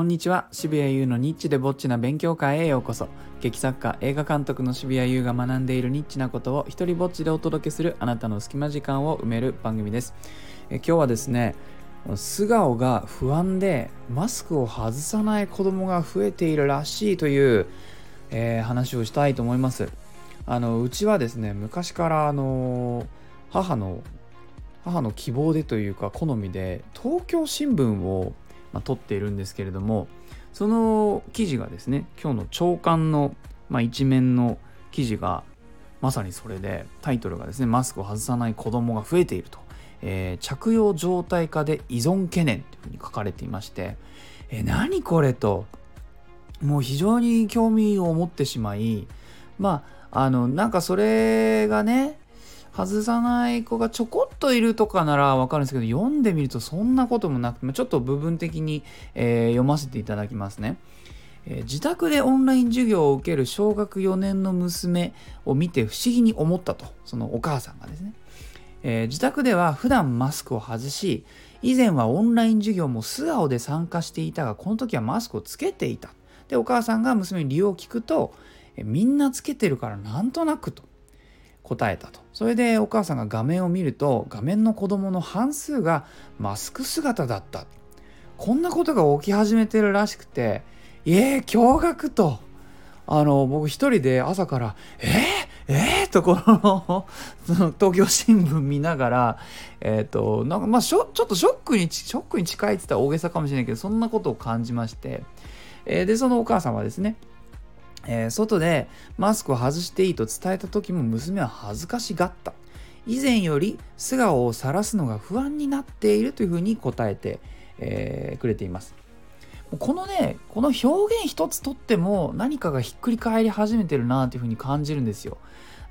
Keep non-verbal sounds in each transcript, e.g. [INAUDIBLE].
こんにちは。渋谷優のニッチでぼっちな勉強会へようこそ。劇作家映画監督の渋谷優が学んでいるニッチなことを一人ぼっちでお届けするあなたの隙間時間を埋める番組です。え今日はですね素顔が不安でマスクを外さない子供が増えているらしいという、えー、話をしたいと思います。あのうちはですね昔からあの母の母の希望でというか好みで東京新聞をまあ、撮っているんですけれどもその記事がですね今日の朝刊の、まあ、一面の記事がまさにそれでタイトルがですねマスクを外さない子供が増えていると、えー、着用状態下で依存懸念というふうに書かれていまして、えー、何これと。もう非常に興味を持ってしまいまああのなんかそれがね外さない子がちょこっといるとかならわかるんですけど読んでみるとそんなこともなくてちょっと部分的に、えー、読ませていただきますね、えー、自宅でオンライン授業を受ける小学4年の娘を見て不思議に思ったとそのお母さんがですね、えー、自宅では普段マスクを外し以前はオンライン授業も素顔で参加していたがこの時はマスクをつけていた。でお母さんが娘に理由を聞くとみんなつけてるからなんとなくと答えたと。それでお母さんが画面を見ると画面の子供の半数がマスク姿だった。こんなことが起き始めてるらしくてえー、驚愕と。あの僕一人で朝から「えー、えー、とこのその [LAUGHS] 東京新聞見ながらえっ、ー、となんかまあちょっとショックにショックに近いって言ったら大げさかもしれないけどそんなことを感じまして、えー、でそのお母さんはですねえー、外でマスクを外していいと伝えた時も娘は恥ずかしがった。以前より素顔を晒すのが不安になっているというふうに答えて、えー、くれています。このね、この表現一つとっても何かがひっくり返り始めてるなというふうに感じるんですよ。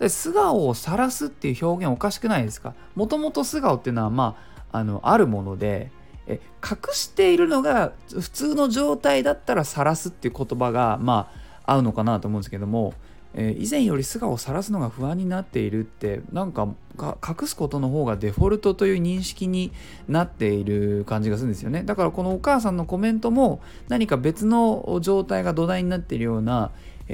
で素顔を晒すっていう表現おかしくないですか？もともと素顔っていうのはまあ、あの、あるもので、え隠しているのが普通の状態だったら晒すっていう言葉がまあ合うのかなと思うんですけども、えー、以前より素顔を晒すのが不安になっているってなんか隠すことの方がデフォルトという認識になっている感じがするんですよね。だからこのお母さんのコメントも何か別の状態が土台になっているような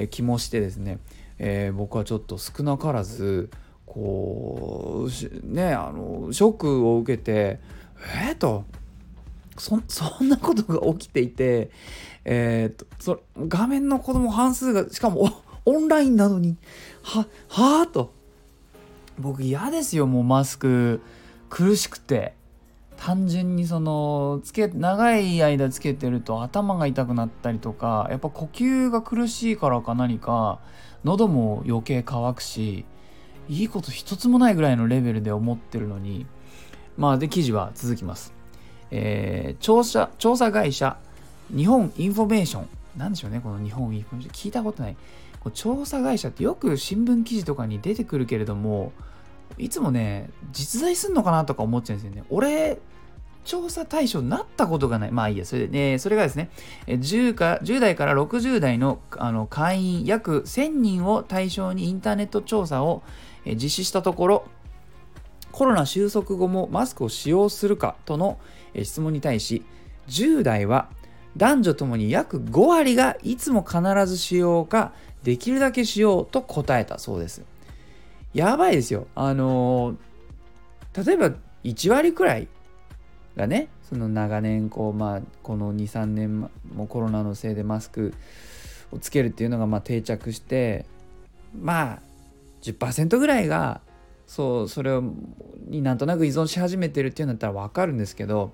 気もしてですね、えー、僕はちょっと少なからずこうねあのショックを受けてえっ、ー、とそそんなことが起きていて、えー、っとそ画面の子供半数がしかもオンラインなのにははあと。僕嫌ですよもうマスク苦しくて。単純にそのつけ長い間つけてると頭が痛くなったりとかやっぱ呼吸が苦しいからか何か喉も余計乾くしいいこと一つもないぐらいのレベルで思ってるのに。まあで記事は続きます。えー、調査調査会社日本インフォメーション。なんでしょうねこの日本インフォメーション。聞いたことない。こ調査会社ってよく新聞記事とかに出てくるけれどもいつもね実在すんのかなとか思っちゃうんですよね。俺調査対象になったことがない。まあいいや、それで、ね、それがですね、10, か10代から60代のあの会員約1000人を対象にインターネット調査を実施したところ、コロナ収束後もマスクを使用するかとの質問に対し10代は男女ともに約5割がいつも必ず使用かできるだけしようと答えたそうです。やばいですよ。あのー、例えば1割くらいがね、その長年こう、まあ、この2、3年もコロナのせいでマスクをつけるっていうのがまあ定着して、まあ10%ぐらいがそうそれをになんとなく依存し始めてるっていうんだったら分かるんですけど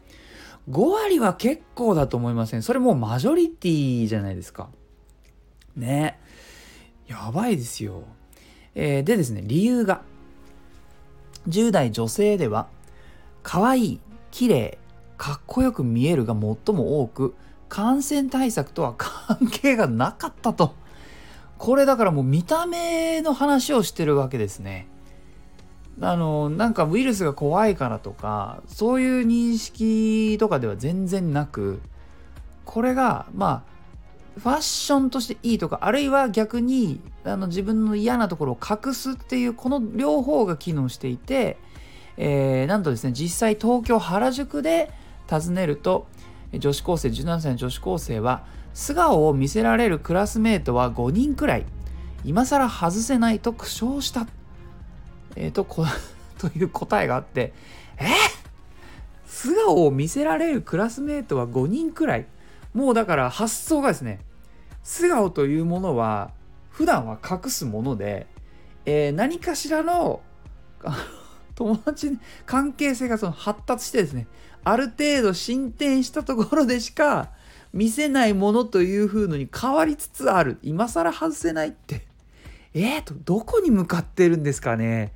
5割は結構だと思いません。それもうマジョリティじゃないですか。ね。やばいですよ、えー、でですね理由が。10代女性では可愛い綺麗かっこよく見えるが最も多く感染対策とは関係がなかったと。これだからもう見た目の話をしてるわけですね。あのなんかウイルスが怖いからとかそういう認識とかでは全然なくこれがまあファッションとしていいとかあるいは逆にあの自分の嫌なところを隠すっていうこの両方が機能していて、えー、なんとですね実際東京原宿で尋ねると、女子高生17歳の女子高生は素顔を見せられるクラスメートは5人くらい。今更外せないと苦笑した。えー、とこ [LAUGHS] という答えがあってえ素顔を見せられるクラスメートは5人くらい。もうだから発想がですね素顔というものは普段は隠すもので、えー、何かしらの [LAUGHS] 友達関係性がその発達してですねある程度進展したところでしか見せないものという風のに変わりつつある。今更外せないって。えーとどこに向かってるんですかね。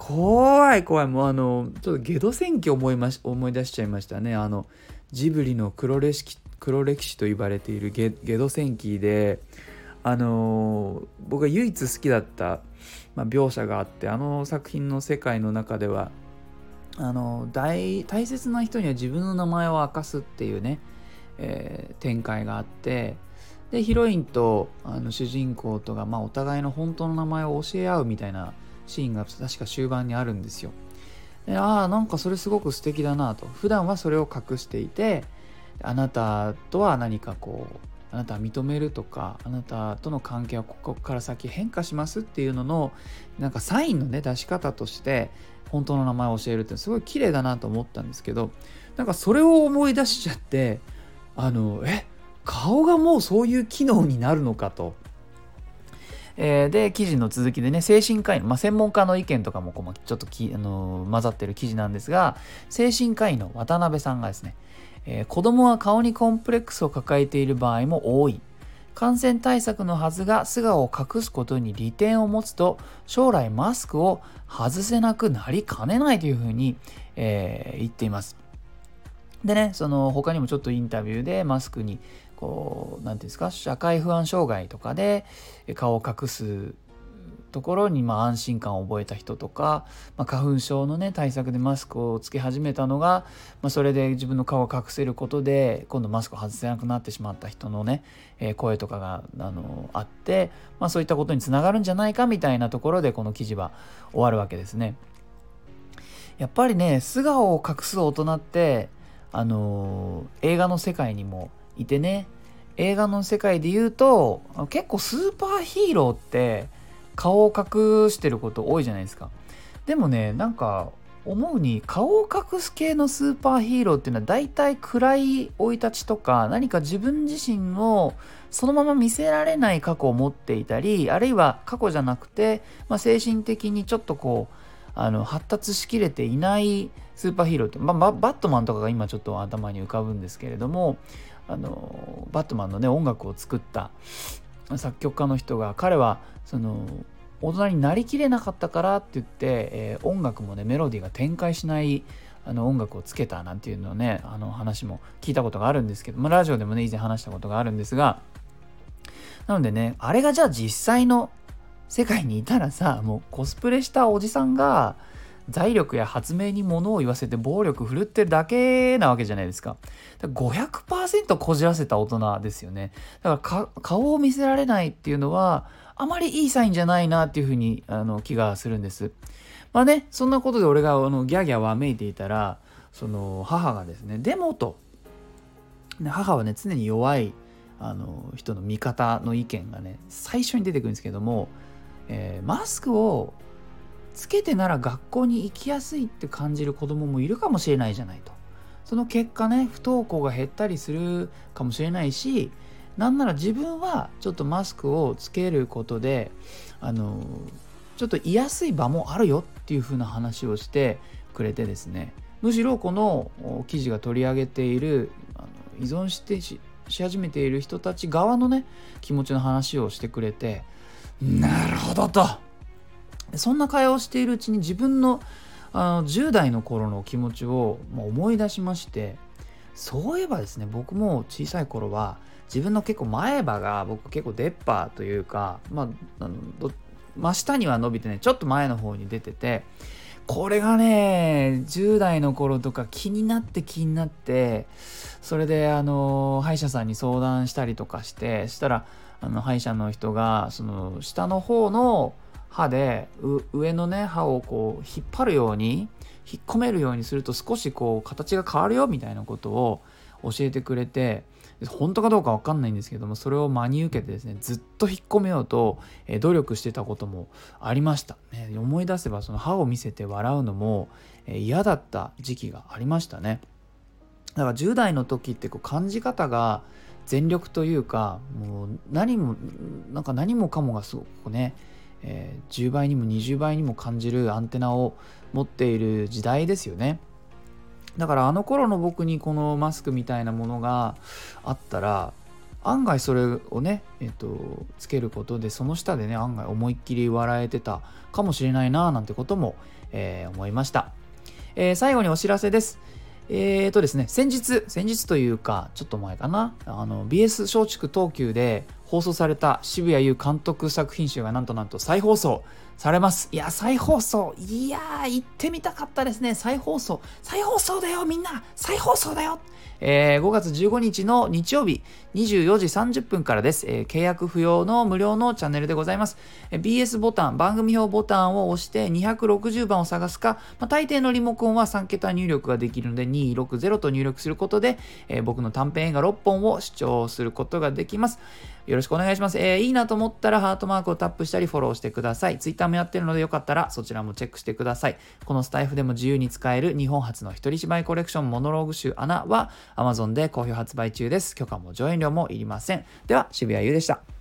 怖い怖い。もうあのちょっとゲド戦記思いまし思い出しちゃいましたね。あのジブリの黒歴史黒歴史と言われているゲゲド戦記であの僕が唯一好きだった、まあ、描写があってあの作品の世界の中ではあの大大切な人には自分の名前を明かすっていうね、えー、展開があってでヒロインとあの主人公とが、まあ、お互いの本当の名前を教え合うみたいなシーンが確か終盤にあるんですよ。でああなんかそれすごく素敵だなと普段はそれを隠していてあなたとは何かこうあなたは認めるとかあなたとの関係はここから先変化しますっていうののなんかサインのね出し方として本当の名前を教えるってすごい綺麗だなと思ったんですけどなんかそれを思い出しちゃってあのえ顔がもうそういう機能になるのかとえー、で記事の続きでね精神科医の、まあ、専門家の意見とかもこうちょっとき、あのー、混ざってる記事なんですが精神科医の渡辺さんがですね、えー、子供は顔にコンプレックスを抱えている場合も多い感染対策のはずが素顔を隠すことに利点を持つと将来マスクを外せなくなりかねないというふうに、えー、言っています。でね、その他にもちょっとインタビューでマスクにこう何て言うんですか？社会不安障害とかで顔を隠すところにまあ安心感を覚えた人とか、まあ、花粉症のね対策でマスクをつけ始めたのが、まあ、それで自分の顔を隠せることで今度マスクを外せなくなってしまった人のね、えー、声とかがあのあって、まあ、そういったことにつながるんじゃないかみたいなところでこの記事は終わるわけですね。やっぱりね素顔を隠す大人ってあのー、映画の世界にもいてね。映画の世界で言うと結構スーパーヒーローって顔を隠してること多いじゃないですか。でもねなんか思うに顔を隠す系のスーパーヒーローっていうのは大体暗い生い立ちとか何か自分自身のそのまま見せられない過去を持っていたりあるいは過去じゃなくて、まあ、精神的にちょっとこうあの発達しきれていないスーパーヒーローって、まあ、バットマンとかが今ちょっと頭に浮かぶんですけれどもあのバットマンのね音楽を作った作曲家の人が彼はその大人になりきれなかったからって言って、えー、音楽もねメロディーが展開しないあの音楽をつけたなんていうのねあの話も聞いたことがあるんですけど、まあ、ラジオでもね以前話したことがあるんですがなのでねあれがじゃあ実際の世界にいたらさもうコスプレしたおじさんが財力や発明に物を言わせて暴力振るってるだけなわけじゃないですか。か500%こじらせた大人ですよね。だから顔を見せられないっていうのはあまりいいサインじゃないなっていうふうにあの気がするんです。まあね、そんなことで俺があのギャーギャーわめいていたら、その母がですね、でもと、母はね、常に弱いあの人の味方の意見がね、最初に出てくるんですけども、えー、マスクをつけてなら学校に行きやすいって感じる子供もいるかもしれないじゃないと。その結果ね、不登校が減ったりするかもしれないし、なんなら自分はちょっとマスクをつけることで、あの、ちょっと居やすい場もあるよっていう風な話をしてくれてですね、むしろこの記事が取り上げている、あの依存してし始めている人たち側のね、気持ちの話をしてくれて、なるほどと。そんな会話をしているうちに自分のあの10代の頃の気持ちを思い出しましてそういえばですね僕も小さい頃は自分の結構前歯が僕結構出っ歯というかまあ真下には伸びてねちょっと前の方に出ててこれがね10代の頃とか気になって気になってそれであの歯医者さんに相談したりとかしてしたらあの歯医者の人がその下の方の歯で上のね歯をこう引っ張るように引っ込めるようにすると少しこう形が変わるよみたいなことを教えてくれて本当かどうか分かんないんですけどもそれを真に受けてですねずっと引っ込めようと、努力してたこともありました、ね、思い出せばその歯を見せて笑うのも、嫌だった時期がありましたね。だから10代の時ってこう感じ方が全力というかもう何もなんか何もかもがすごくね、えー、10倍にも20倍にも感じるアンテナを持っている時代ですよね。だからあの頃の僕にこのマスクみたいなものがあったら案外それをね、えっと、つけることでその下でね案外思いっきり笑えてたかもしれないななんてことも、えー、思いました、えー、最後にお知らせですえーとですね、先日、先日というか、ちょっと前かな、あの、BS 松竹東急で放送された渋谷優監督作品集がなんとなんと再放送。されます。いや、再放送。いやー、行ってみたかったですね。再放送。再放送だよ、みんな再放送だよえー、5月15日の日曜日24時30分からです、えー、契約不要の無料のチャンネルでございます、えー、BS ボタン番組表ボタンを押して260番を探すか、まあ、大抵のリモコンは3桁入力ができるので260と入力することで、えー、僕の短編映画6本を視聴することができますよろしくお願いします。えー、いいなと思ったらハートマークをタップしたりフォローしてください。Twitter もやってるのでよかったらそちらもチェックしてください。このスタイフでも自由に使える日本初の一人芝居コレクションモノローグ集アナは Amazon で好評発売中です。許可も上演料もいりません。では、渋谷優でした。